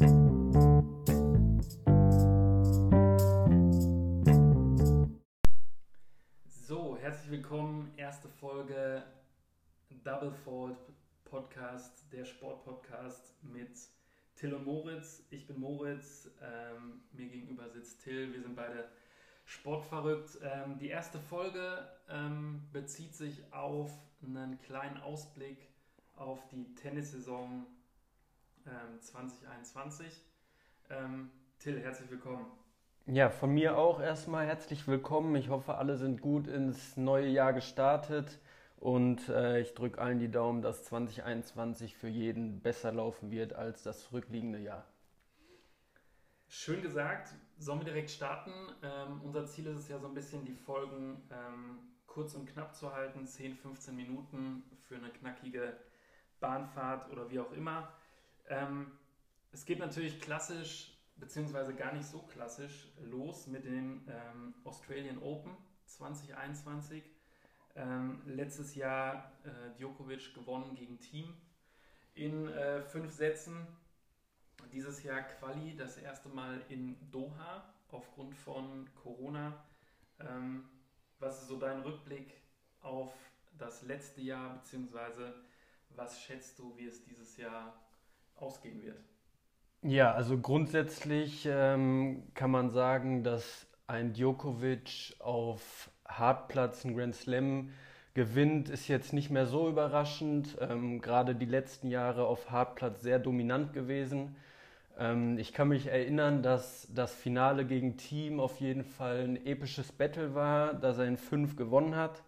So, herzlich willkommen. Erste Folge Double Fold Podcast, der Sportpodcast mit Till und Moritz. Ich bin Moritz, ähm, mir gegenüber sitzt Till. Wir sind beide sportverrückt. Ähm, die erste Folge ähm, bezieht sich auf einen kleinen Ausblick auf die Tennissaison 2021. Ähm, ähm, Till, herzlich willkommen. Ja, von mir auch erstmal herzlich willkommen. Ich hoffe, alle sind gut ins neue Jahr gestartet und äh, ich drücke allen die Daumen, dass 2021 für jeden besser laufen wird als das zurückliegende Jahr. Schön gesagt. Sollen wir direkt starten? Ähm, unser Ziel ist es ja so ein bisschen, die Folgen ähm, kurz und knapp zu halten, 10, 15 Minuten für eine knackige Bahnfahrt oder wie auch immer. Ähm, es geht natürlich klassisch, beziehungsweise gar nicht so klassisch, los mit den ähm, Australian Open 2021. Ähm, letztes Jahr äh, Djokovic gewonnen gegen Team in äh, fünf Sätzen. Dieses Jahr Quali, das erste Mal in Doha aufgrund von Corona. Ähm, was ist so dein Rückblick auf das letzte Jahr, beziehungsweise was schätzt du, wie es dieses Jahr ausgehen wird? Ja, also grundsätzlich ähm, kann man sagen, dass ein Djokovic auf Hartplatz einen Grand Slam gewinnt, ist jetzt nicht mehr so überraschend. Ähm, gerade die letzten Jahre auf Hartplatz sehr dominant gewesen. Ähm, ich kann mich erinnern, dass das Finale gegen Team auf jeden Fall ein episches Battle war, dass er in fünf gewonnen hat.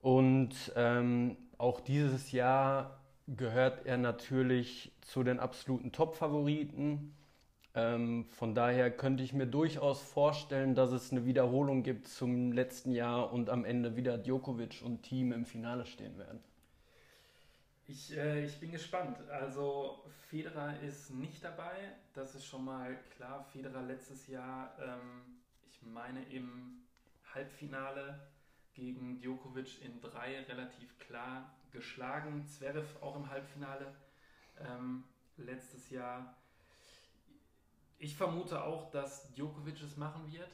Und ähm, auch dieses Jahr gehört er natürlich zu den absoluten Top-Favoriten. Ähm, von daher könnte ich mir durchaus vorstellen, dass es eine Wiederholung gibt zum letzten Jahr und am Ende wieder Djokovic und Team im Finale stehen werden. Ich, äh, ich bin gespannt. Also Federer ist nicht dabei. Das ist schon mal klar. Federer letztes Jahr, ähm, ich meine im Halbfinale gegen Djokovic in drei relativ klar geschlagen. Zverev auch im Halbfinale ähm, letztes Jahr. Ich vermute auch, dass Djokovic es machen wird.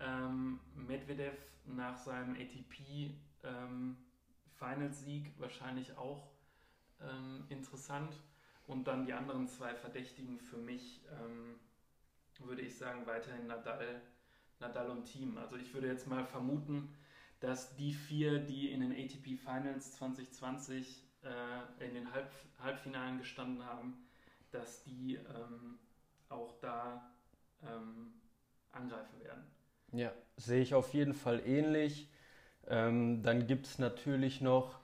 Ähm, Medvedev nach seinem ATP ähm, wahrscheinlich auch ähm, interessant. Und dann die anderen zwei Verdächtigen für mich, ähm, würde ich sagen, weiterhin Nadal, Nadal und Team. Also ich würde jetzt mal vermuten, dass die vier, die in den ATP Finals 2020 äh, in den Halb Halbfinalen gestanden haben, dass die ähm, auch da ähm, angreifen werden. Ja, sehe ich auf jeden Fall ähnlich. Ähm, dann gibt es natürlich noch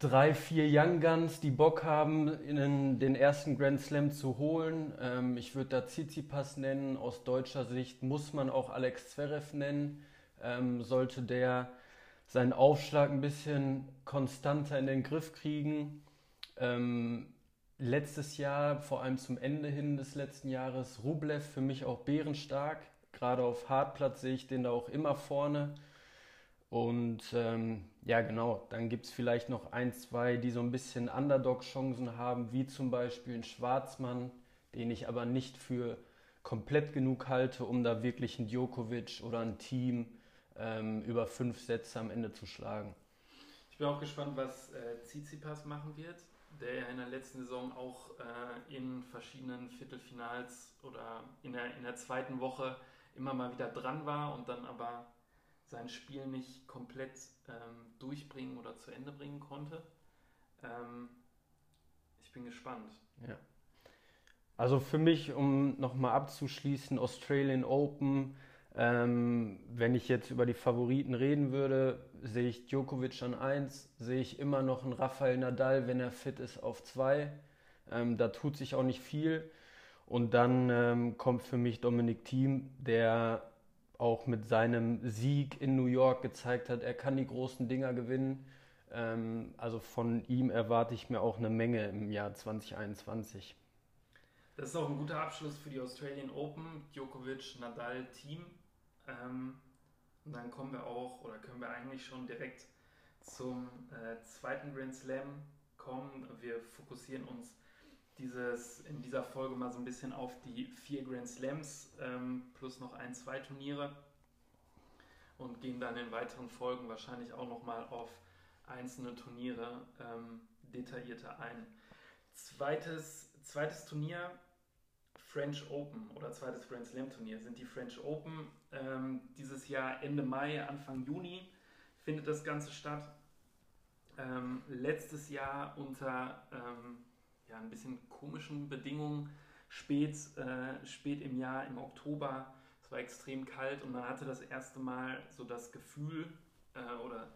drei, vier Young Guns, die Bock haben, in den ersten Grand Slam zu holen. Ähm, ich würde da Tsitsipas nennen. Aus deutscher Sicht muss man auch Alex Zverev nennen ähm, sollte der seinen Aufschlag ein bisschen konstanter in den Griff kriegen. Ähm, letztes Jahr, vor allem zum Ende hin des letzten Jahres, Rublev für mich auch bärenstark. Gerade auf Hartplatz sehe ich den da auch immer vorne. Und ähm, ja, genau, dann gibt es vielleicht noch ein, zwei, die so ein bisschen Underdog-Chancen haben, wie zum Beispiel ein Schwarzmann, den ich aber nicht für komplett genug halte, um da wirklich ein Djokovic oder ein Team ähm, über fünf Sätze am Ende zu schlagen. Ich bin auch gespannt, was äh, Tsitsipas machen wird, der ja in der letzten Saison auch äh, in verschiedenen Viertelfinals oder in der, in der zweiten Woche immer mal wieder dran war und dann aber sein Spiel nicht komplett ähm, durchbringen oder zu Ende bringen konnte. Ähm, ich bin gespannt. Ja. Also für mich, um nochmal abzuschließen, Australian Open ähm, wenn ich jetzt über die Favoriten reden würde, sehe ich Djokovic an 1, sehe ich immer noch einen Rafael Nadal, wenn er fit ist, auf 2. Ähm, da tut sich auch nicht viel. Und dann ähm, kommt für mich Dominik Thiem, der auch mit seinem Sieg in New York gezeigt hat, er kann die großen Dinger gewinnen. Ähm, also von ihm erwarte ich mir auch eine Menge im Jahr 2021. Das ist auch ein guter Abschluss für die Australian Open. Djokovic, Nadal, Team. Ähm, und dann kommen wir auch, oder können wir eigentlich schon direkt zum äh, zweiten Grand Slam kommen. Wir fokussieren uns dieses, in dieser Folge mal so ein bisschen auf die vier Grand Slams ähm, plus noch ein, zwei Turniere und gehen dann in weiteren Folgen wahrscheinlich auch nochmal auf einzelne Turniere ähm, detaillierter ein. Zweites, zweites Turnier, French Open oder zweites Grand Slam Turnier sind die French Open. Ähm, dieses Jahr Ende Mai, Anfang Juni findet das Ganze statt. Ähm, letztes Jahr unter ähm, ja, ein bisschen komischen Bedingungen, spät, äh, spät im Jahr, im Oktober. Es war extrem kalt und man hatte das erste Mal so das Gefühl äh, oder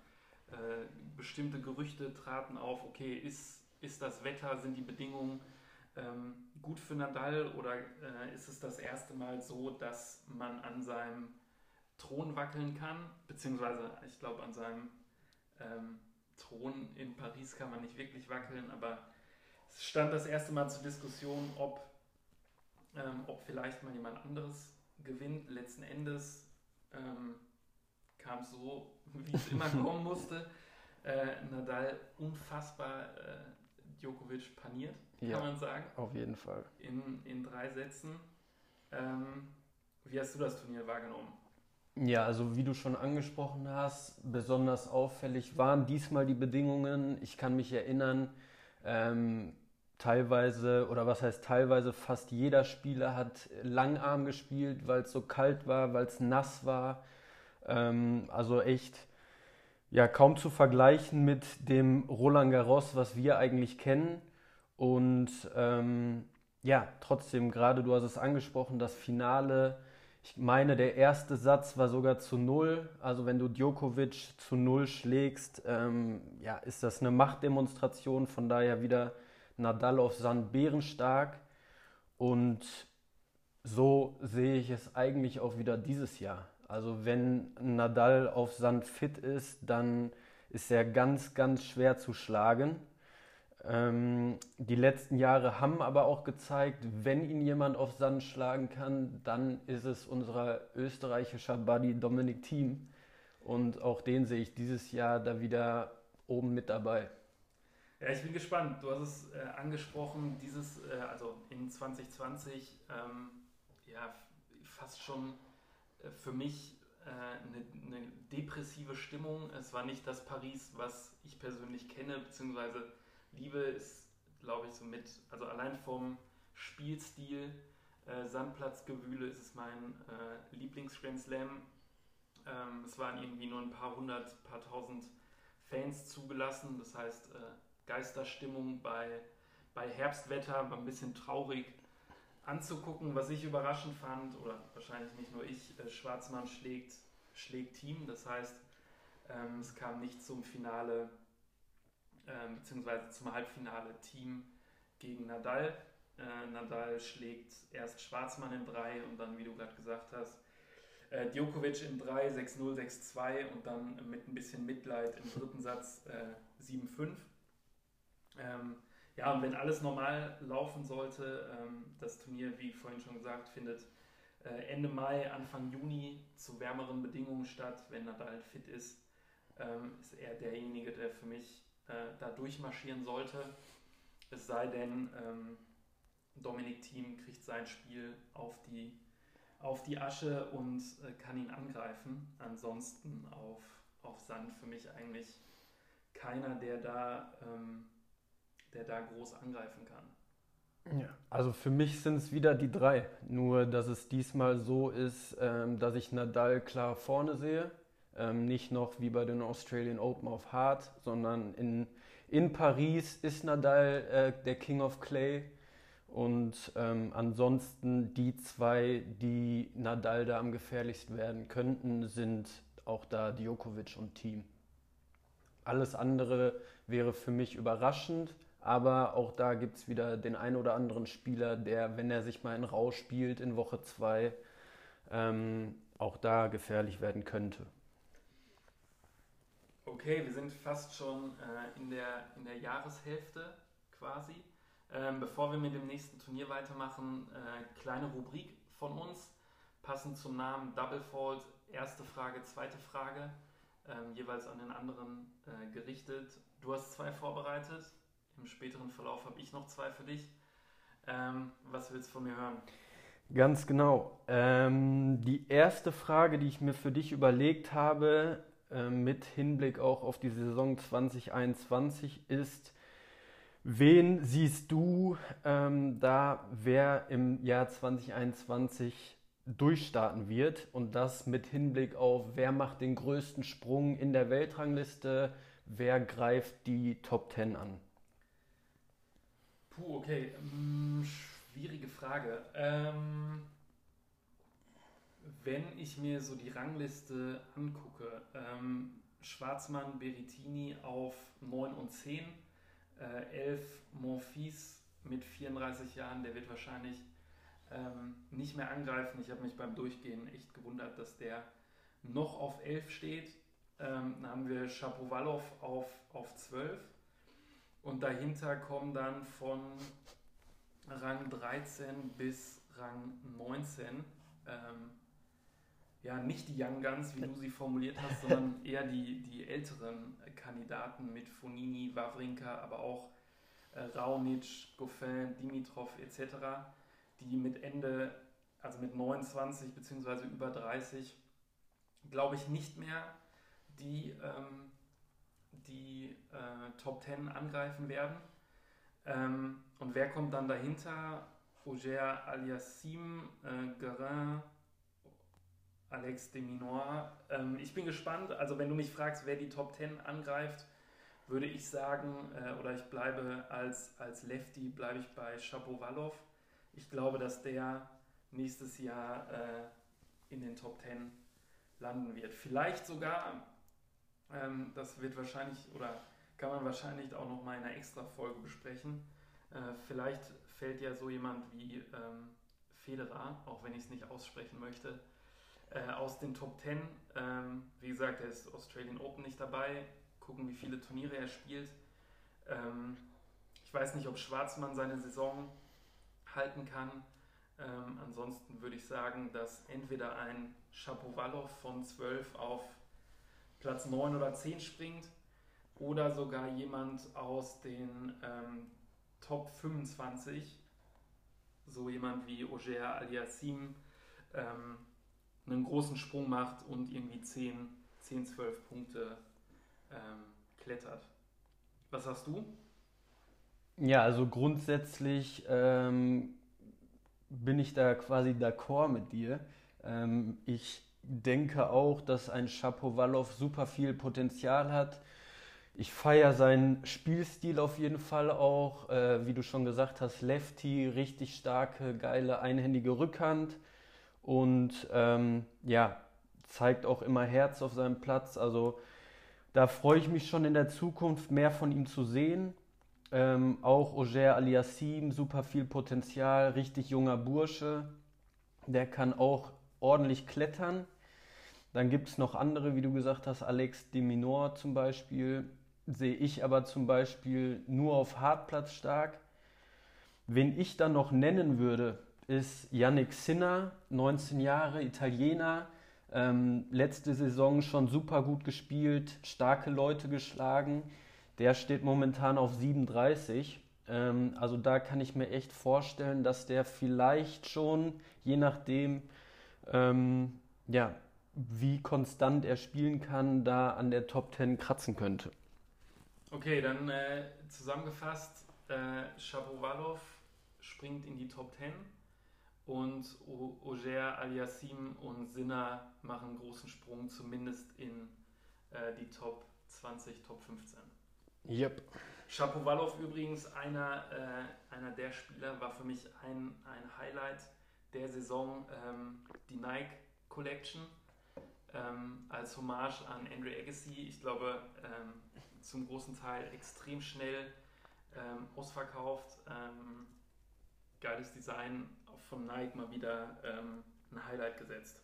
äh, bestimmte Gerüchte traten auf, okay, ist, ist das Wetter, sind die Bedingungen ähm, gut für Nadal oder äh, ist es das erste Mal so, dass man an seinem Thron wackeln kann, beziehungsweise ich glaube an seinem ähm, Thron in Paris kann man nicht wirklich wackeln, aber es stand das erste Mal zur Diskussion, ob, ähm, ob vielleicht mal jemand anderes gewinnt. Letzten Endes ähm, kam es so, wie es immer kommen musste. Äh, Nadal unfassbar äh, Djokovic paniert, kann ja, man sagen. Auf jeden Fall. In, in drei Sätzen. Ähm, wie hast du das Turnier wahrgenommen? Ja, also wie du schon angesprochen hast, besonders auffällig waren diesmal die Bedingungen. Ich kann mich erinnern, ähm, teilweise, oder was heißt teilweise, fast jeder Spieler hat Langarm gespielt, weil es so kalt war, weil es nass war. Ähm, also echt, ja, kaum zu vergleichen mit dem Roland Garros, was wir eigentlich kennen. Und ähm, ja, trotzdem, gerade du hast es angesprochen, das Finale ich meine, der erste Satz war sogar zu null. Also wenn du Djokovic zu null schlägst, ähm, ja, ist das eine Machtdemonstration. Von daher wieder Nadal auf Sand bärenstark. Und so sehe ich es eigentlich auch wieder dieses Jahr. Also wenn Nadal auf Sand fit ist, dann ist er ganz, ganz schwer zu schlagen. Ähm, die letzten Jahre haben aber auch gezeigt, wenn ihn jemand auf Sand schlagen kann, dann ist es unser österreichischer Buddy Dominik Thiem. Und auch den sehe ich dieses Jahr da wieder oben mit dabei. Ja, ich bin gespannt. Du hast es äh, angesprochen, dieses, äh, also in 2020, ähm, ja, fast schon für mich äh, eine, eine depressive Stimmung. Es war nicht das Paris, was ich persönlich kenne, beziehungsweise Liebe ist, glaube ich, so mit, also allein vom Spielstil, äh, Sandplatzgewühle ist es mein äh, Lieblings-Grand Slam. Ähm, es waren irgendwie nur ein paar hundert, paar tausend Fans zugelassen. Das heißt, äh, Geisterstimmung bei, bei Herbstwetter war ein bisschen traurig anzugucken. Was ich überraschend fand, oder wahrscheinlich nicht nur ich, äh, Schwarzmann schlägt, schlägt Team. Das heißt, ähm, es kam nicht zum Finale ähm, beziehungsweise zum Halbfinale Team gegen Nadal. Äh, Nadal schlägt erst Schwarzmann in 3 und dann, wie du gerade gesagt hast, äh, Djokovic in 3, 6-0, 6-2 und dann mit ein bisschen Mitleid im dritten Satz äh, 7-5. Ähm, ja, und wenn alles normal laufen sollte, ähm, das Turnier, wie vorhin schon gesagt, findet äh, Ende Mai, Anfang Juni zu wärmeren Bedingungen statt. Wenn Nadal fit ist, ähm, ist er derjenige, der für mich äh, da durchmarschieren sollte. Es sei denn, ähm, Dominik Thiem kriegt sein Spiel auf die, auf die Asche und äh, kann ihn angreifen. Ansonsten auf, auf Sand für mich eigentlich keiner, der da, ähm, der da groß angreifen kann. Ja, also für mich sind es wieder die drei. Nur, dass es diesmal so ist, ähm, dass ich Nadal klar vorne sehe ähm, nicht noch wie bei den Australian Open auf Hard, sondern in, in Paris ist Nadal äh, der King of Clay. Und ähm, ansonsten die zwei, die Nadal da am gefährlichsten werden könnten, sind auch da Djokovic und Team. Alles andere wäre für mich überraschend, aber auch da gibt es wieder den einen oder anderen Spieler, der, wenn er sich mal in Rausch spielt in Woche 2, ähm, auch da gefährlich werden könnte. Okay, wir sind fast schon äh, in, der, in der Jahreshälfte quasi. Ähm, bevor wir mit dem nächsten Turnier weitermachen, äh, kleine Rubrik von uns, passend zum Namen Double Fault. Erste Frage, zweite Frage, ähm, jeweils an den anderen äh, gerichtet. Du hast zwei vorbereitet. Im späteren Verlauf habe ich noch zwei für dich. Ähm, was willst du von mir hören? Ganz genau. Ähm, die erste Frage, die ich mir für dich überlegt habe, äh, mit Hinblick auch auf die Saison 2021, ist, wen siehst du ähm, da, wer im Jahr 2021 durchstarten wird? Und das mit Hinblick auf, wer macht den größten Sprung in der Weltrangliste, wer greift die Top 10 an? Puh, okay. Hm, schwierige Frage. Ähm, wenn ich mir so die Rangliste angucke, ähm, Schwarzmann, Berettini auf 9 und 10, äh, 11 Monfils mit 34 Jahren, der wird wahrscheinlich ähm, nicht mehr angreifen. Ich habe mich beim Durchgehen echt gewundert, dass der noch auf 11 steht. Ähm, dann haben wir Shapovalov auf, auf 12 und dahinter kommen dann von Rang 13 bis Rang 19 ähm, ja nicht die Young Guns, wie du sie formuliert hast, sondern eher die, die älteren Kandidaten mit Fonini, Wawrinka, aber auch äh, Raonic, Goffin, Dimitrov etc., die mit Ende, also mit 29 bzw. über 30, glaube ich nicht mehr die ähm, die äh, Top 10 angreifen werden. Ähm, und wer kommt dann dahinter? Auger Aliassim, äh, Garin, Alex de Minoir. Ähm, ich bin gespannt. Also, wenn du mich fragst, wer die Top 10 angreift, würde ich sagen, äh, oder ich bleibe als, als Lefty, bleibe ich bei Shapovalov. Ich glaube, dass der nächstes Jahr äh, in den Top 10 landen wird. Vielleicht sogar ähm, das wird wahrscheinlich oder kann man wahrscheinlich auch noch mal in einer extra Folge besprechen. Äh, vielleicht fällt ja so jemand wie ähm, Federer, auch wenn ich es nicht aussprechen möchte, äh, aus den Top 10. Ähm, wie gesagt, er ist Australian Open nicht dabei. Gucken, wie viele Turniere er spielt. Ähm, ich weiß nicht, ob Schwarzmann seine Saison halten kann. Ähm, ansonsten würde ich sagen, dass entweder ein Shapovalov von 12 auf Platz 9 oder 10 springt oder sogar jemand aus den ähm, Top 25, so jemand wie Auger Aliassim, ähm, einen großen Sprung macht und irgendwie 10, 10 12 Punkte ähm, klettert. Was hast du? Ja, also grundsätzlich ähm, bin ich da quasi d'accord mit dir. Ähm, ich denke auch, dass ein Shapovalov super viel Potenzial hat. Ich feiere seinen Spielstil auf jeden Fall auch. Äh, wie du schon gesagt hast, Lefty, richtig starke, geile, einhändige Rückhand. Und ähm, ja, zeigt auch immer Herz auf seinem Platz. Also da freue ich mich schon in der Zukunft mehr von ihm zu sehen. Ähm, auch Auger Aliassim, super viel Potenzial, richtig junger Bursche. Der kann auch ordentlich klettern. Dann gibt es noch andere, wie du gesagt hast, Alex de Minor zum Beispiel, sehe ich aber zum Beispiel nur auf Hartplatz stark. Wen ich dann noch nennen würde, ist Yannick Sinner, 19 Jahre, Italiener, ähm, letzte Saison schon super gut gespielt, starke Leute geschlagen. Der steht momentan auf 37. Ähm, also da kann ich mir echt vorstellen, dass der vielleicht schon, je nachdem, ähm, ja, wie konstant er spielen kann, da an der Top 10 kratzen könnte. Okay, dann äh, zusammengefasst, äh, Shapovalov springt in die Top 10 und Auger, Aliassim und Sinner machen einen großen Sprung, zumindest in äh, die Top 20, Top 15. Yep. Shapovalov übrigens, einer, äh, einer der Spieler, war für mich ein, ein Highlight der Saison, ähm, die Nike Collection ähm, als Hommage an Andre Agassi. Ich glaube, ähm, zum großen Teil extrem schnell ähm, ausverkauft. Ähm, geiles Design, von Nike mal wieder ähm, ein Highlight gesetzt.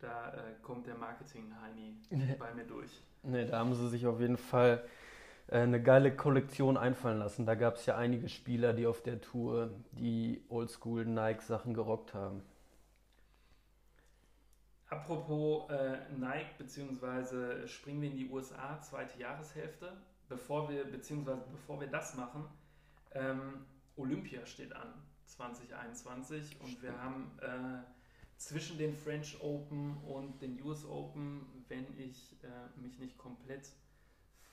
Da äh, kommt der Marketing-Heini bei mir durch. Ne, da haben sie sich auf jeden Fall äh, eine geile Kollektion einfallen lassen. Da gab es ja einige Spieler, die auf der Tour die Oldschool Nike-Sachen gerockt haben. Apropos äh, Nike, beziehungsweise springen wir in die USA, zweite Jahreshälfte. Bevor wir, beziehungsweise bevor wir das machen, ähm, Olympia steht an 2021 und wir haben äh, zwischen den French Open und den US Open, wenn ich äh, mich nicht komplett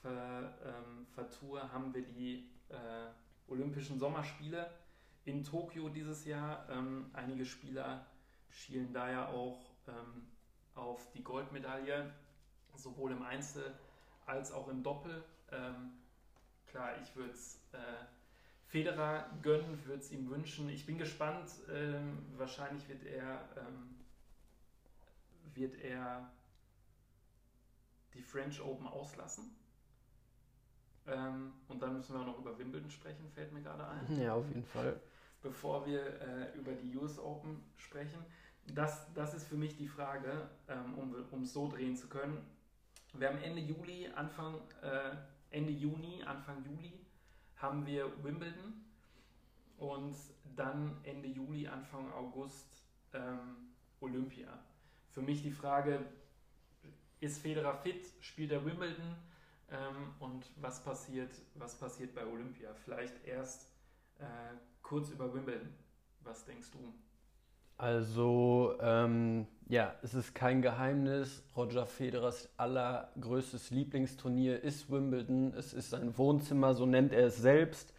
ver, ähm, vertue, haben wir die äh, Olympischen Sommerspiele in Tokio dieses Jahr. Ähm, einige Spieler schielen da ja auch ähm, auf die Goldmedaille, sowohl im Einzel als auch im Doppel. Ähm, klar, ich würde es äh, Federer gönnen, würde es ihm wünschen. Ich bin gespannt. Ähm, wahrscheinlich wird er, ähm, wird er die French Open auslassen. Ähm, und dann müssen wir noch über Wimbledon sprechen, fällt mir gerade ein. Ja, auf jeden Fall. Bevor wir äh, über die US Open sprechen. Das, das ist für mich die Frage, ähm, um es so drehen zu können. Wir haben Ende Juli, Anfang, äh, Ende Juni, Anfang Juli haben wir Wimbledon und dann Ende Juli, Anfang August ähm, Olympia. Für mich die Frage, ist Federer fit, spielt er Wimbledon ähm, und was passiert, was passiert bei Olympia? Vielleicht erst äh, kurz über Wimbledon. Was denkst du? Also, ähm, ja, es ist kein Geheimnis. Roger Federers allergrößtes Lieblingsturnier ist Wimbledon. Es ist sein Wohnzimmer, so nennt er es selbst.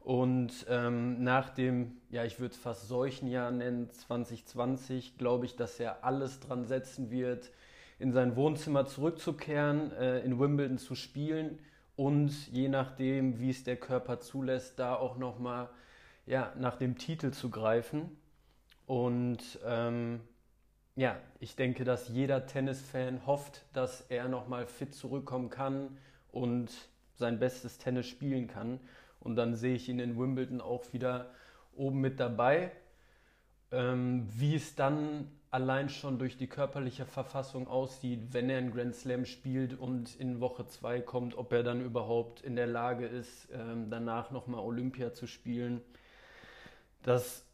Und ähm, nach dem, ja, ich würde es fast solchen Jahr nennen, 2020, glaube ich, dass er alles dran setzen wird, in sein Wohnzimmer zurückzukehren, äh, in Wimbledon zu spielen und je nachdem, wie es der Körper zulässt, da auch nochmal ja, nach dem Titel zu greifen. Und ähm, ja, ich denke, dass jeder Tennisfan hofft, dass er nochmal fit zurückkommen kann und sein bestes Tennis spielen kann. Und dann sehe ich ihn in Wimbledon auch wieder oben mit dabei. Ähm, wie es dann allein schon durch die körperliche Verfassung aussieht, wenn er einen Grand Slam spielt und in Woche 2 kommt, ob er dann überhaupt in der Lage ist, ähm, danach nochmal Olympia zu spielen. Das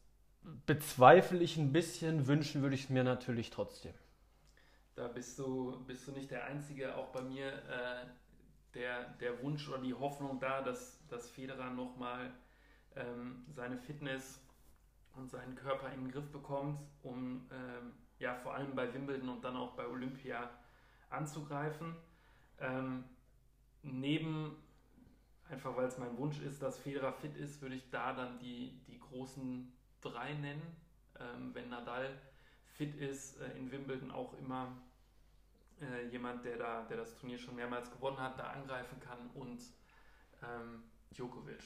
bezweifle ich ein bisschen, wünschen würde ich es mir natürlich trotzdem. Da bist du, bist du nicht der Einzige, auch bei mir äh, der, der Wunsch oder die Hoffnung da, dass, dass Federer nochmal ähm, seine Fitness und seinen Körper in den Griff bekommt, um ähm, ja vor allem bei Wimbledon und dann auch bei Olympia anzugreifen. Ähm, neben, einfach weil es mein Wunsch ist, dass Federer fit ist, würde ich da dann die, die großen drei nennen. Ähm, wenn Nadal fit ist, äh, in Wimbledon auch immer äh, jemand, der, da, der das Turnier schon mehrmals gewonnen hat, da angreifen kann und ähm, Djokovic.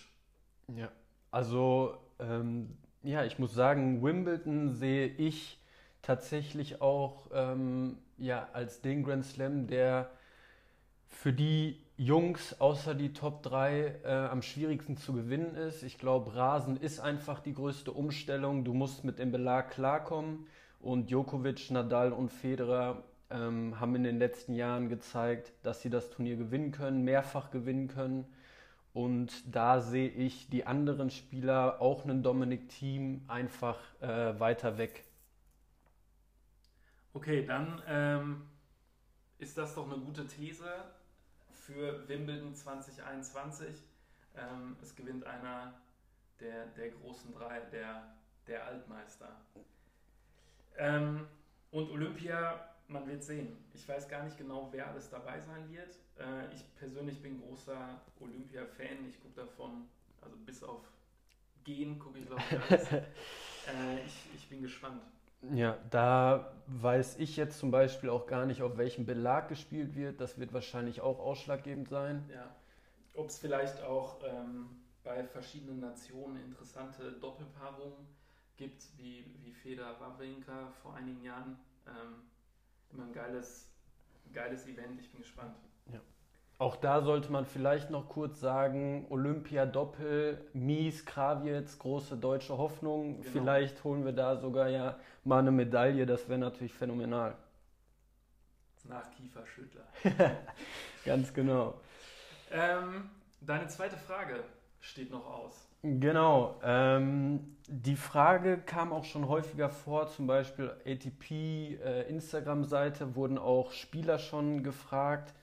Ja, also ähm, ja, ich muss sagen, Wimbledon sehe ich tatsächlich auch ähm, ja, als den Grand Slam, der für die Jungs außer die Top 3 äh, am schwierigsten zu gewinnen ist. Ich glaube, Rasen ist einfach die größte Umstellung. Du musst mit dem Belag klarkommen. Und Djokovic, Nadal und Federer ähm, haben in den letzten Jahren gezeigt, dass sie das Turnier gewinnen können, mehrfach gewinnen können. Und da sehe ich die anderen Spieler, auch einen Dominik Team, einfach äh, weiter weg. Okay, dann ähm, ist das doch eine gute These für Wimbledon 2021. Ähm, es gewinnt einer der, der großen drei, der, der Altmeister. Ähm, und Olympia, man wird sehen. Ich weiß gar nicht genau, wer alles dabei sein wird. Äh, ich persönlich bin großer Olympia-Fan. Ich gucke davon, also bis auf Gehen gucke ich, glaube ich, alles. äh, ich, ich bin gespannt. Ja, da weiß ich jetzt zum Beispiel auch gar nicht, auf welchem Belag gespielt wird. Das wird wahrscheinlich auch ausschlaggebend sein. Ja. Ob es vielleicht auch ähm, bei verschiedenen Nationen interessante Doppelpaarungen gibt, wie, wie Feder Wawrinka vor einigen Jahren. Ähm, immer ein geiles, geiles Event, ich bin gespannt. Ja. Auch da sollte man vielleicht noch kurz sagen, Olympia Doppel, Mies, Krawietz, große deutsche Hoffnung. Genau. Vielleicht holen wir da sogar ja mal eine Medaille, das wäre natürlich phänomenal. Nach Kieferschüttler. Ganz genau. Ähm, deine zweite Frage steht noch aus. Genau. Ähm, die Frage kam auch schon häufiger vor, zum Beispiel ATP, äh, Instagram-Seite wurden auch Spieler schon gefragt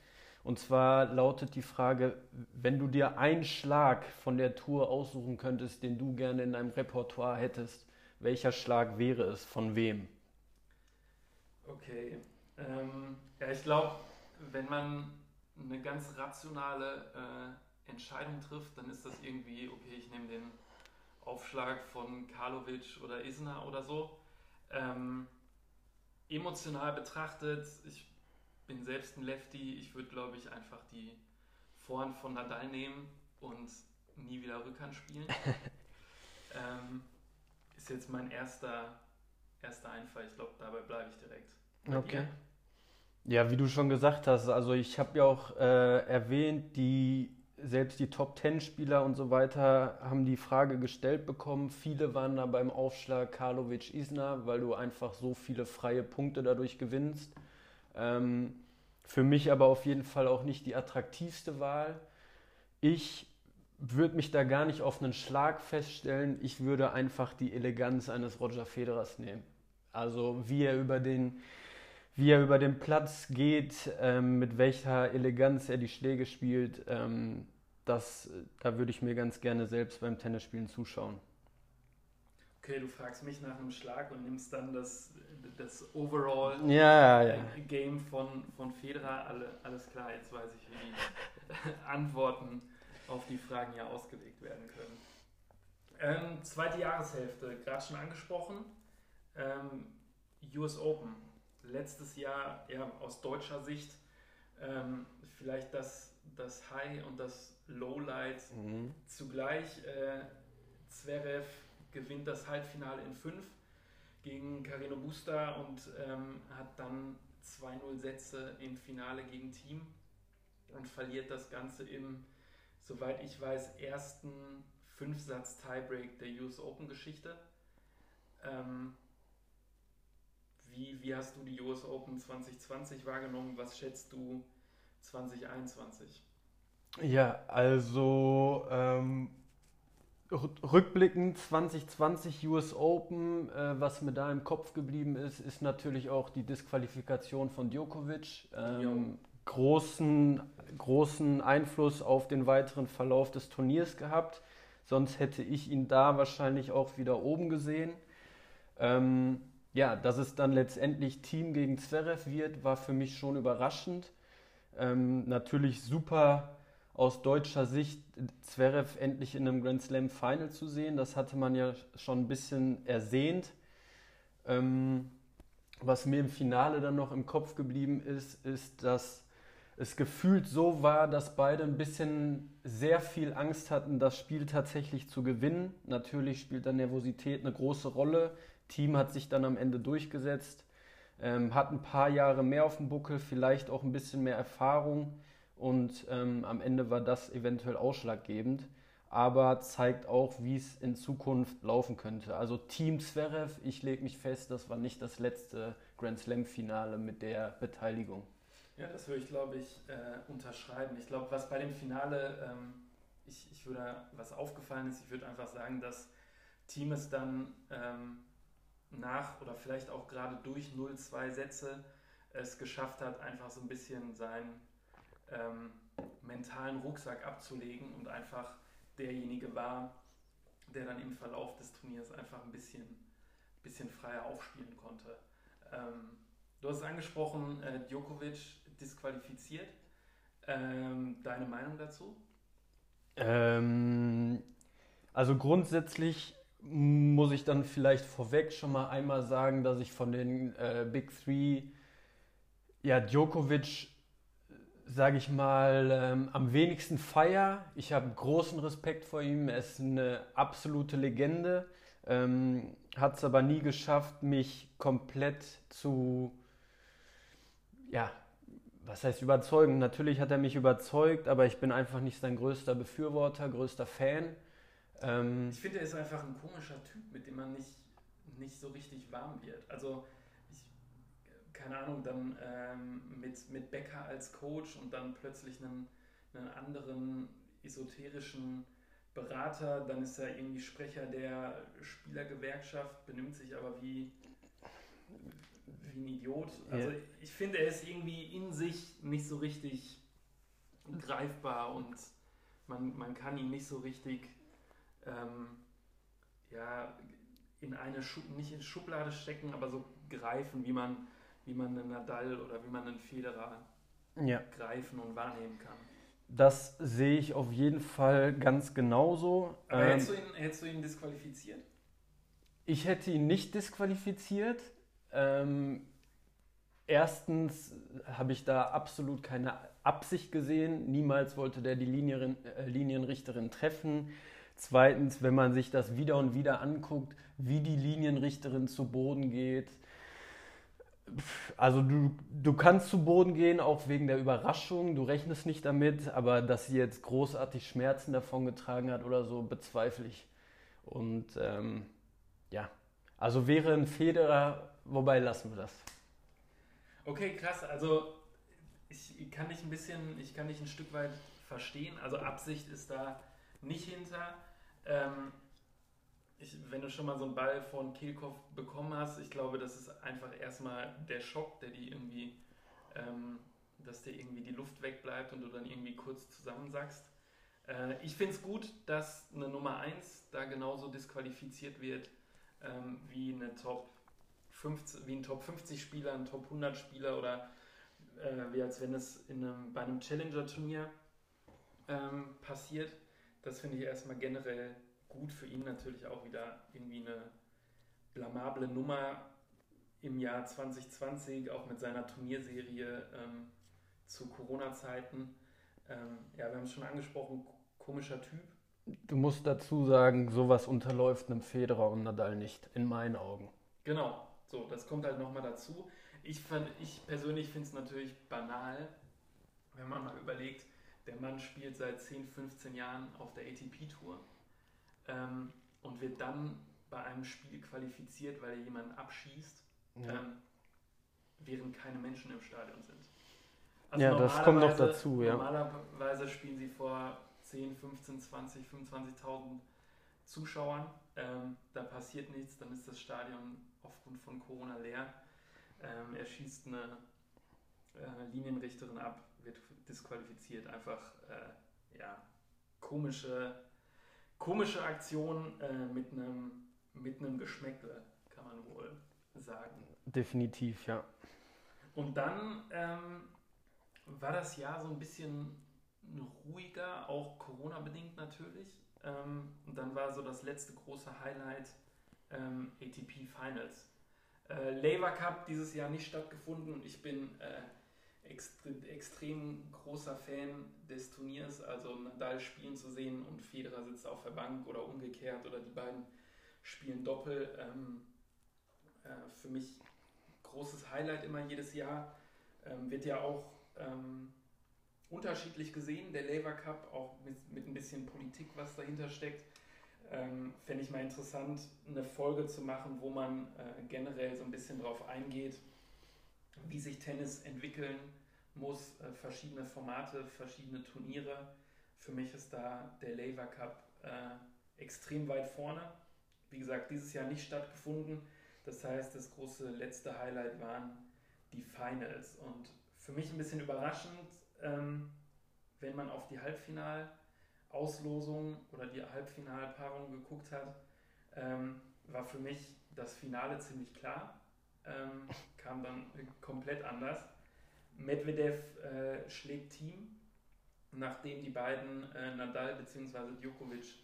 Und zwar lautet die Frage, wenn du dir einen Schlag von der Tour aussuchen könntest, den du gerne in deinem Repertoire hättest, welcher Schlag wäre es? Von wem? Okay. Ähm, ja, ich glaube, wenn man eine ganz rationale äh, Entscheidung trifft, dann ist das irgendwie, okay, ich nehme den Aufschlag von Karlovic oder Isner oder so. Ähm, emotional betrachtet, ich bin selbst ein Lefty, ich würde, glaube ich, einfach die Vorhand von Nadal nehmen und nie wieder Rückhand spielen. ähm, ist jetzt mein erster, erster Einfall. Ich glaube, dabei bleibe ich direkt. Bei okay. Dir? Ja, wie du schon gesagt hast, also ich habe ja auch äh, erwähnt, die selbst die Top Ten Spieler und so weiter haben die Frage gestellt bekommen. Viele waren da beim Aufschlag Karlovic Isner, weil du einfach so viele freie Punkte dadurch gewinnst. Ähm, für mich aber auf jeden Fall auch nicht die attraktivste Wahl. Ich würde mich da gar nicht auf einen Schlag feststellen. Ich würde einfach die Eleganz eines Roger Federers nehmen. Also wie er über den, wie er über den Platz geht, ähm, mit welcher Eleganz er die Schläge spielt, ähm, das, da würde ich mir ganz gerne selbst beim Tennisspielen zuschauen. Okay, du fragst mich nach einem Schlag und nimmst dann das, das Overall ja, ja. Game von, von Federer. Alle, alles klar, jetzt weiß ich, wie die Antworten auf die Fragen ja ausgelegt werden können. Ähm, zweite Jahreshälfte, gerade schon angesprochen. Ähm, US Open. Letztes Jahr, ja, aus deutscher Sicht, ähm, vielleicht das, das High und das Lowlight mhm. zugleich. Äh, Zverev gewinnt das Halbfinale in 5 gegen Carino Busta und ähm, hat dann 2-0 Sätze im Finale gegen Team und verliert das Ganze im, soweit ich weiß, ersten Fünfsatz-Tiebreak der US Open-Geschichte. Ähm, wie, wie hast du die US Open 2020 wahrgenommen? Was schätzt du 2021? Ja, also ähm, rückblickend 2020 US Open, äh, was mir da im Kopf geblieben ist, ist natürlich auch die Disqualifikation von Djokovic. Ähm, großen, großen Einfluss auf den weiteren Verlauf des Turniers gehabt. Sonst hätte ich ihn da wahrscheinlich auch wieder oben gesehen. Ähm, ja, dass es dann letztendlich Team gegen Zverev wird, war für mich schon überraschend. Ähm, natürlich super aus deutscher Sicht Zverev endlich in einem Grand Slam Final zu sehen. Das hatte man ja schon ein bisschen ersehnt. Ähm, was mir im Finale dann noch im Kopf geblieben ist, ist, dass es gefühlt so war, dass beide ein bisschen sehr viel Angst hatten, das Spiel tatsächlich zu gewinnen. Natürlich spielt da Nervosität eine große Rolle. Team hat sich dann am Ende durchgesetzt, ähm, hat ein paar Jahre mehr auf dem Buckel, vielleicht auch ein bisschen mehr Erfahrung und ähm, am Ende war das eventuell ausschlaggebend, aber zeigt auch, wie es in Zukunft laufen könnte. Also Team Zverev, ich lege mich fest, das war nicht das letzte Grand Slam-Finale mit der Beteiligung. Ja, das würde ich, glaube ich, äh, unterschreiben. Ich glaube, was bei dem Finale, ähm, ich, ich würde, was aufgefallen ist, ich würde einfach sagen, dass Team es dann ähm, nach oder vielleicht auch gerade durch 0-2 Sätze es geschafft hat, einfach so ein bisschen sein ähm, mentalen Rucksack abzulegen und einfach derjenige war, der dann im Verlauf des Turniers einfach ein bisschen, bisschen freier aufspielen konnte. Ähm, du hast es angesprochen, äh, Djokovic disqualifiziert. Ähm, deine Meinung dazu? Ähm, also grundsätzlich muss ich dann vielleicht vorweg schon mal einmal sagen, dass ich von den äh, Big Three ja Djokovic sage ich mal, ähm, am wenigsten feier. Ich habe großen Respekt vor ihm. Er ist eine absolute Legende. Ähm, hat es aber nie geschafft, mich komplett zu, ja, was heißt überzeugen? Natürlich hat er mich überzeugt, aber ich bin einfach nicht sein größter Befürworter, größter Fan. Ähm, ich finde, er ist einfach ein komischer Typ, mit dem man nicht, nicht so richtig warm wird. Also keine Ahnung, dann ähm, mit, mit Becker als Coach und dann plötzlich einen, einen anderen esoterischen Berater, dann ist er irgendwie Sprecher der Spielergewerkschaft, benimmt sich aber wie, wie ein Idiot. Also ja. ich finde, er ist irgendwie in sich nicht so richtig greifbar und man, man kann ihn nicht so richtig ähm, ja, in eine Schub, nicht in Schublade stecken, aber so greifen, wie man, wie man einen Nadal oder wie man einen Federer ja. greifen und wahrnehmen kann. Das sehe ich auf jeden Fall ganz genauso. Aber ähm, hättest, du ihn, hättest du ihn disqualifiziert? Ich hätte ihn nicht disqualifiziert. Ähm, erstens habe ich da absolut keine Absicht gesehen. Niemals wollte der die Linierin, äh, Linienrichterin treffen. Zweitens, wenn man sich das wieder und wieder anguckt, wie die Linienrichterin zu Boden geht. Also du, du kannst zu Boden gehen, auch wegen der Überraschung. Du rechnest nicht damit, aber dass sie jetzt großartig Schmerzen davon getragen hat oder so, bezweifle ich. Und ähm, ja, also wäre ein Federer, wobei lassen wir das. Okay, krass. Also ich kann dich ein bisschen, ich kann dich ein Stück weit verstehen. Also Absicht ist da nicht hinter. Ähm, ich, wenn du schon mal so einen Ball von Kehlkopf bekommen hast, ich glaube, das ist einfach erstmal der Schock, der die irgendwie, ähm, dass dir irgendwie die Luft wegbleibt und du dann irgendwie kurz zusammensackst. Äh, ich finde es gut, dass eine Nummer 1 da genauso disqualifiziert wird ähm, wie eine Top 50, wie ein Top 50 Spieler, ein Top 100 Spieler oder äh, wie als wenn es in einem, bei einem Challenger-Turnier ähm, passiert. Das finde ich erstmal generell gut für ihn natürlich auch wieder irgendwie eine blamable Nummer im Jahr 2020, auch mit seiner Turnierserie ähm, zu Corona-Zeiten. Ähm, ja, wir haben es schon angesprochen, komischer Typ. Du musst dazu sagen, sowas unterläuft einem Federer und Nadal nicht, in meinen Augen. Genau, so, das kommt halt nochmal dazu. Ich, fand, ich persönlich finde es natürlich banal, wenn man mal überlegt, der Mann spielt seit 10, 15 Jahren auf der ATP-Tour ähm, und wird dann bei einem Spiel qualifiziert, weil er jemanden abschießt, ja. ähm, während keine Menschen im Stadion sind. Also ja, das kommt noch dazu. Ja. Normalerweise spielen sie vor 10, 15, 20, 25.000 Zuschauern. Ähm, da passiert nichts, dann ist das Stadion aufgrund von Corona leer. Ähm, er schießt eine äh, Linienrichterin ab, wird disqualifiziert. Einfach äh, ja, komische, komische Aktion äh, mit einem mit einem Geschmäckle, kann man wohl sagen. Definitiv, ja. Und dann ähm, war das Jahr so ein bisschen ruhiger, auch Corona-bedingt natürlich. Ähm, und dann war so das letzte große Highlight ähm, ATP Finals. Äh, Labour Cup dieses Jahr nicht stattgefunden. Ich bin äh, extre extrem großer Fan des Turniers, also Nadal spielen zu sehen und Federer sitzt auf der Bank oder umgekehrt oder die beiden spielen Doppel. Ähm, äh, für mich großes Highlight immer jedes Jahr. Ähm, wird ja auch ähm, unterschiedlich gesehen, der Labour Cup, auch mit, mit ein bisschen Politik, was dahinter steckt ähm, fände ich mal interessant, eine Folge zu machen, wo man äh, generell so ein bisschen darauf eingeht, wie sich Tennis entwickeln muss, äh, verschiedene Formate, verschiedene Turniere. Für mich ist da der Laver Cup äh, extrem weit vorne. Wie gesagt, dieses Jahr nicht stattgefunden. Das heißt, das große letzte Highlight waren die Finals. Und für mich ein bisschen überraschend, ähm, wenn man auf die Halbfinal- Auslosung oder die Halbfinalpaarung geguckt hat, ähm, war für mich das Finale ziemlich klar. Ähm, kam dann komplett anders. Medvedev äh, schlägt Team, nachdem die beiden äh, Nadal bzw. Djokovic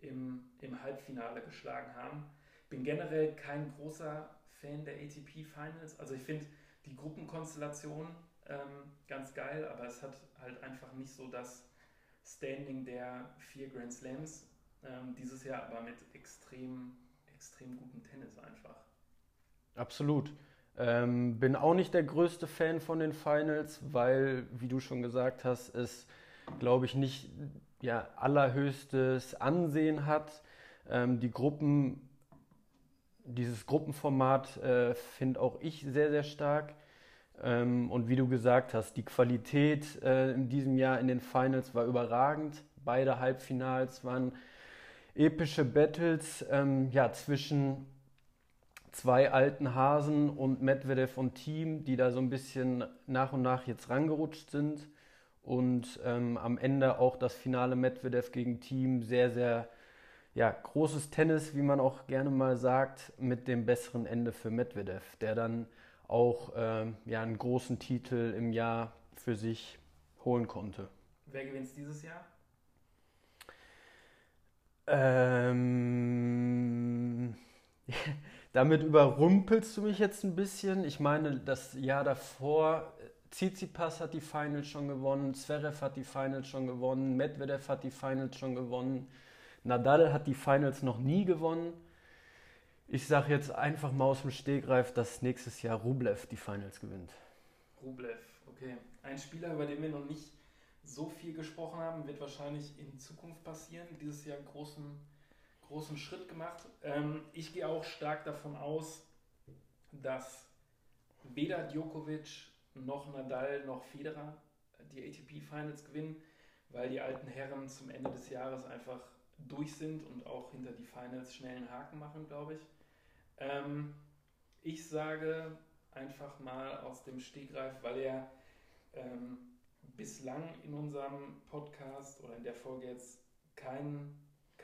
im, im Halbfinale geschlagen haben. Bin generell kein großer Fan der ATP Finals. Also ich finde die Gruppenkonstellation ähm, ganz geil, aber es hat halt einfach nicht so das Standing der vier Grand Slams. Ähm, dieses Jahr aber mit extrem, extrem gutem Tennis einfach. Absolut. Ähm, bin auch nicht der größte Fan von den Finals, weil, wie du schon gesagt hast, es, glaube ich, nicht ja, allerhöchstes Ansehen hat. Ähm, die Gruppen, dieses Gruppenformat äh, finde auch ich sehr, sehr stark. Ähm, und wie du gesagt hast, die Qualität äh, in diesem Jahr in den Finals war überragend. Beide Halbfinals waren epische Battles ähm, ja, zwischen zwei alten Hasen und Medvedev und Team, die da so ein bisschen nach und nach jetzt rangerutscht sind. und ähm, am Ende auch das Finale Medvedev gegen Team sehr, sehr ja, großes Tennis, wie man auch gerne mal sagt, mit dem besseren Ende für Medvedev, der dann auch ähm, ja, einen großen Titel im Jahr für sich holen konnte. Wer gewinnt dieses Jahr? Ähm, damit überrumpelst du mich jetzt ein bisschen. Ich meine, das Jahr davor, Tsitsipas hat die Finals schon gewonnen, Zverev hat die Finals schon gewonnen, Medvedev hat die Finals schon gewonnen, Nadal hat die Finals noch nie gewonnen. Ich sage jetzt einfach mal aus dem Stegreif, dass nächstes Jahr Rublev die Finals gewinnt. Rublev, okay. Ein Spieler, über den wir noch nicht so viel gesprochen haben, wird wahrscheinlich in Zukunft passieren. Dieses Jahr einen großen, großen Schritt gemacht. Ähm, ich gehe auch stark davon aus, dass weder Djokovic noch Nadal noch Federer die ATP Finals gewinnen, weil die alten Herren zum Ende des Jahres einfach durch sind und auch hinter die Finals schnell einen Haken machen, glaube ich. Ähm, ich sage einfach mal aus dem Stegreif, weil er ähm, bislang in unserem Podcast oder in der Folge jetzt kein,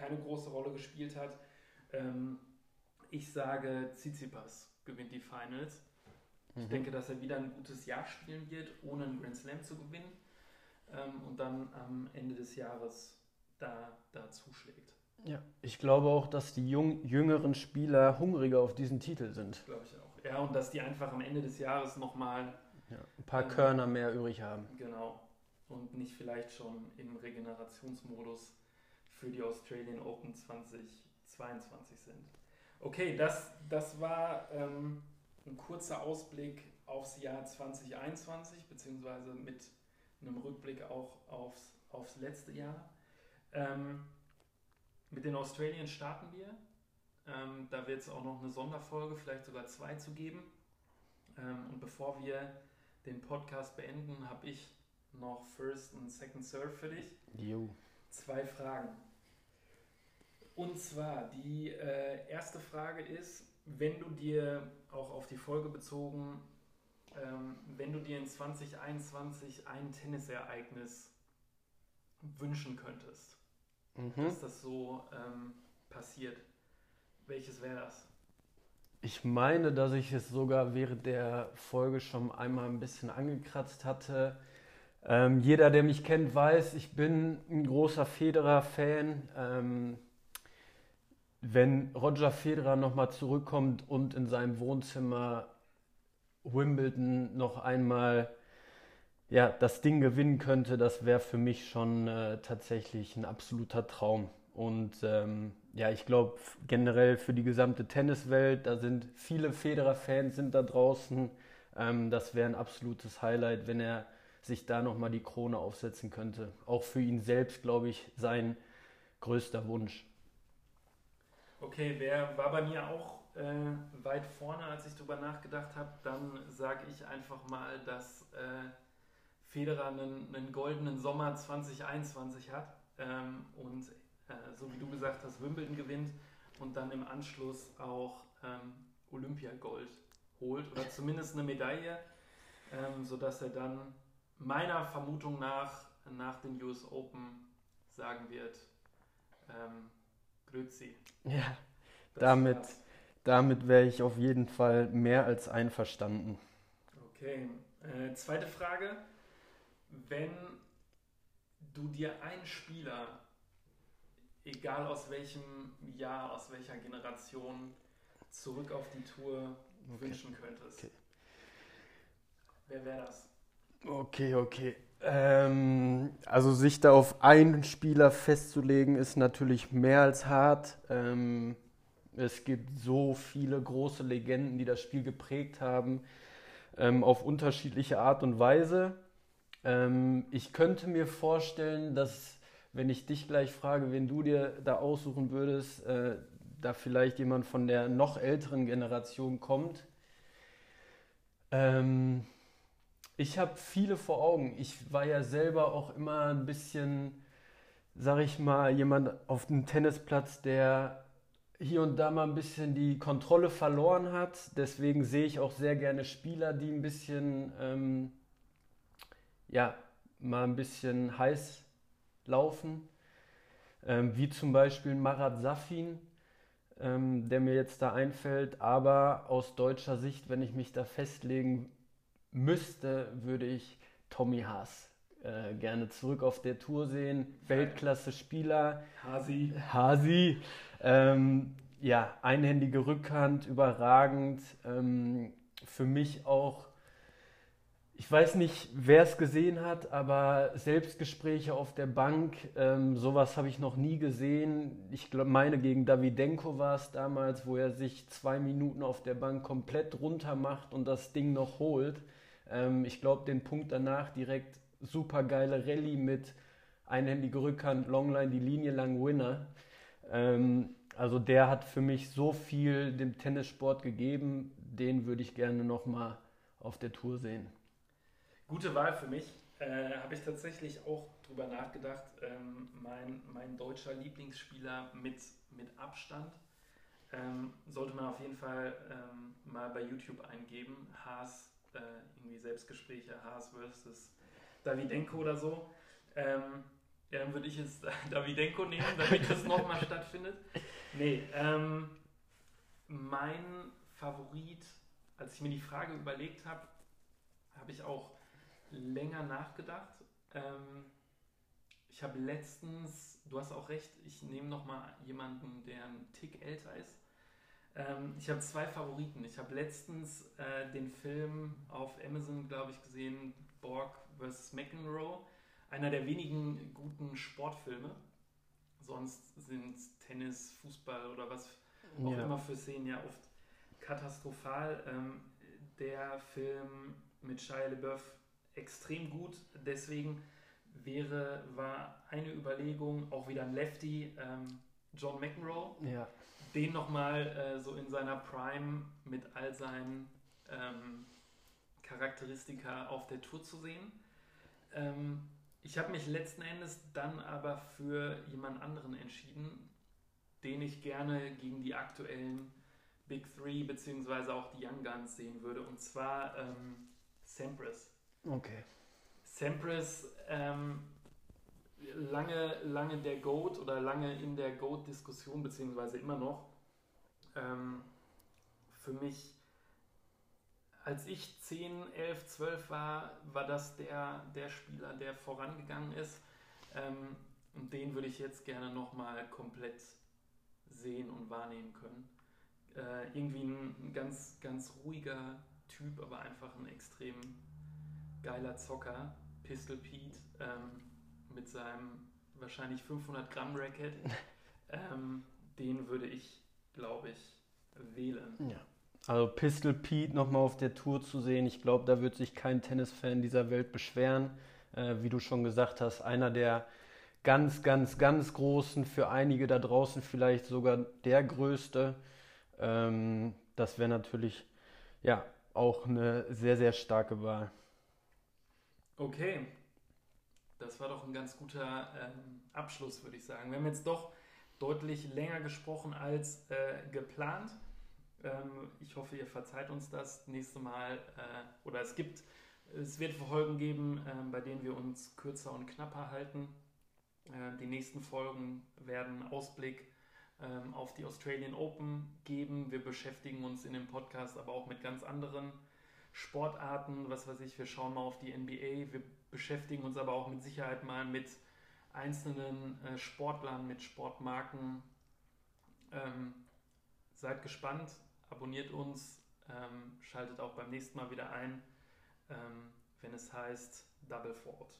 keine große Rolle gespielt hat. Ähm, ich sage, Tsitsipas gewinnt die Finals. Mhm. Ich denke, dass er wieder ein gutes Jahr spielen wird, ohne einen Grand Slam zu gewinnen ähm, und dann am Ende des Jahres da, da zuschlägt. Ja, ich glaube auch, dass die jung, jüngeren Spieler hungriger auf diesen Titel sind. Glaube ich auch. Ja, und dass die einfach am Ende des Jahres nochmal ja, ein paar ähm, Körner mehr übrig haben. Genau. Und nicht vielleicht schon im Regenerationsmodus für die Australian Open 2022 sind. Okay, das, das war ähm, ein kurzer Ausblick aufs Jahr 2021, beziehungsweise mit einem Rückblick auch aufs, aufs letzte Jahr. Ähm, mit den Australien starten wir. Ähm, da wird es auch noch eine Sonderfolge, vielleicht sogar zwei zu geben. Ähm, und bevor wir den Podcast beenden, habe ich noch First und Second Serve für dich. Jo. Zwei Fragen. Und zwar, die äh, erste Frage ist, wenn du dir auch auf die Folge bezogen, ähm, wenn du dir in 2021 ein Tennisereignis wünschen könntest, mhm. dass das so ähm, passiert. Welches wäre das? Ich meine, dass ich es sogar während der Folge schon einmal ein bisschen angekratzt hatte. Ähm, jeder, der mich kennt, weiß, ich bin ein großer Federer-Fan. Wenn Roger Federer nochmal zurückkommt und in seinem Wohnzimmer Wimbledon noch einmal ja, das Ding gewinnen könnte, das wäre für mich schon äh, tatsächlich ein absoluter Traum. Und ähm, ja, ich glaube generell für die gesamte Tenniswelt, da sind viele Federer-Fans sind da draußen. Ähm, das wäre ein absolutes Highlight, wenn er sich da nochmal die Krone aufsetzen könnte. Auch für ihn selbst, glaube ich, sein größter Wunsch. Okay, wer war bei mir auch äh, weit vorne, als ich darüber nachgedacht habe, dann sage ich einfach mal, dass äh, Federer einen, einen, goldenen Sommer 2021 hat ähm, und äh, so wie du gesagt hast, Wimbledon gewinnt und dann im Anschluss auch ähm, Olympiagold holt oder zumindest eine Medaille, ähm, sodass er dann meiner Vermutung nach nach den US Open sagen wird, ähm, Grüezi. Ja, das damit, damit wäre ich auf jeden Fall mehr als einverstanden. Okay, äh, zweite Frage wenn du dir einen Spieler, egal aus welchem Jahr, aus welcher Generation, zurück auf die Tour okay. wünschen könntest, okay. wer wäre das? Okay, okay. Ähm, also sich da auf einen Spieler festzulegen, ist natürlich mehr als hart. Ähm, es gibt so viele große Legenden, die das Spiel geprägt haben, ähm, auf unterschiedliche Art und Weise. Ähm, ich könnte mir vorstellen, dass, wenn ich dich gleich frage, wen du dir da aussuchen würdest, äh, da vielleicht jemand von der noch älteren Generation kommt. Ähm, ich habe viele vor Augen. Ich war ja selber auch immer ein bisschen, sag ich mal, jemand auf dem Tennisplatz, der hier und da mal ein bisschen die Kontrolle verloren hat. Deswegen sehe ich auch sehr gerne Spieler, die ein bisschen ähm, ja, mal ein bisschen heiß laufen, ähm, wie zum Beispiel Marat Safin, ähm, der mir jetzt da einfällt. Aber aus deutscher Sicht, wenn ich mich da festlegen müsste, würde ich Tommy Haas äh, gerne zurück auf der Tour sehen. Weltklasse-Spieler. Hasi. Hasi. Ähm, ja, einhändige Rückhand, überragend. Ähm, für mich auch, ich weiß nicht, wer es gesehen hat, aber Selbstgespräche auf der Bank, ähm, sowas habe ich noch nie gesehen. Ich glaub, meine, gegen Davidenko war es damals, wo er sich zwei Minuten auf der Bank komplett runter macht und das Ding noch holt. Ähm, ich glaube, den Punkt danach direkt super geile Rallye mit einhändige Rückhand, Longline, die Linie lang Winner. Ähm, also der hat für mich so viel dem Tennissport gegeben, den würde ich gerne nochmal auf der Tour sehen. Gute Wahl für mich. Äh, Habe ich tatsächlich auch drüber nachgedacht. Ähm, mein, mein deutscher Lieblingsspieler mit, mit Abstand. Ähm, sollte man auf jeden Fall ähm, mal bei YouTube eingeben. Haas, äh, irgendwie Selbstgespräche, Haas versus Davidenko oder so. Ähm, ja, dann würde ich jetzt Davidenko nehmen, damit das nochmal stattfindet. Nee, ähm, mein Favorit, als ich mir die Frage überlegt habe, habe ich auch länger nachgedacht. Ähm, ich habe letztens, du hast auch recht, ich nehme nochmal jemanden, der ein Tick älter ist. Ähm, ich habe zwei Favoriten. Ich habe letztens äh, den Film auf Amazon, glaube ich, gesehen, Borg vs. McEnroe. Einer der wenigen guten Sportfilme. Sonst sind Tennis, Fußball oder was auch ja. immer für Szenen ja oft katastrophal. Ähm, der Film mit Shia LeBeouf extrem gut. Deswegen wäre, war eine Überlegung, auch wieder ein Lefty, ähm, John McEnroe. Ja. Den nochmal äh, so in seiner Prime mit all seinen ähm, Charakteristika auf der Tour zu sehen. Ähm, ich habe mich letzten Endes dann aber für jemand anderen entschieden, den ich gerne gegen die aktuellen Big Three beziehungsweise auch die Young Guns sehen würde. Und zwar ähm, Sampras. Okay. Sampras, ähm, lange, lange der GOAT oder lange in der GOAT-Diskussion, beziehungsweise immer noch. Ähm, für mich als ich 10, 11, 12 war, war das der, der Spieler, der vorangegangen ist. Ähm, und den würde ich jetzt gerne nochmal komplett sehen und wahrnehmen können. Äh, irgendwie ein, ganz, ganz ruhiger Typ, aber einfach ein extrem geiler Zocker. Pistol Pete ähm, mit seinem wahrscheinlich 500 Gramm Racket. ähm, den würde ich, glaube ich, wählen. Ja. Also Pistol Pete nochmal auf der Tour zu sehen, ich glaube, da wird sich kein Tennisfan dieser Welt beschweren. Äh, wie du schon gesagt hast, einer der ganz, ganz, ganz großen, für einige da draußen vielleicht sogar der größte. Ähm, das wäre natürlich ja auch eine sehr, sehr starke Wahl. Okay, das war doch ein ganz guter ähm, Abschluss, würde ich sagen. Wir haben jetzt doch deutlich länger gesprochen als äh, geplant. Ähm, ich hoffe, ihr verzeiht uns das nächste Mal. Äh, oder es gibt, es wird Folgen geben, äh, bei denen wir uns kürzer und knapper halten. Äh, die nächsten Folgen werden Ausblick ähm, auf die Australian Open geben. Wir beschäftigen uns in dem Podcast aber auch mit ganz anderen Sportarten. Was weiß ich, wir schauen mal auf die NBA. Wir beschäftigen uns aber auch mit Sicherheit mal mit einzelnen äh, Sportlern, mit Sportmarken. Ähm, seid gespannt abonniert uns, ähm, schaltet auch beim nächsten Mal wieder ein, ähm, wenn es heißt Double Ford.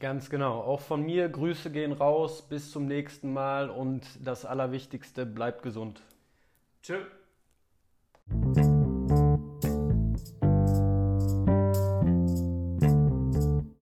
Ganz genau. Auch von mir Grüße gehen raus. Bis zum nächsten Mal und das Allerwichtigste, bleibt gesund. Tschö.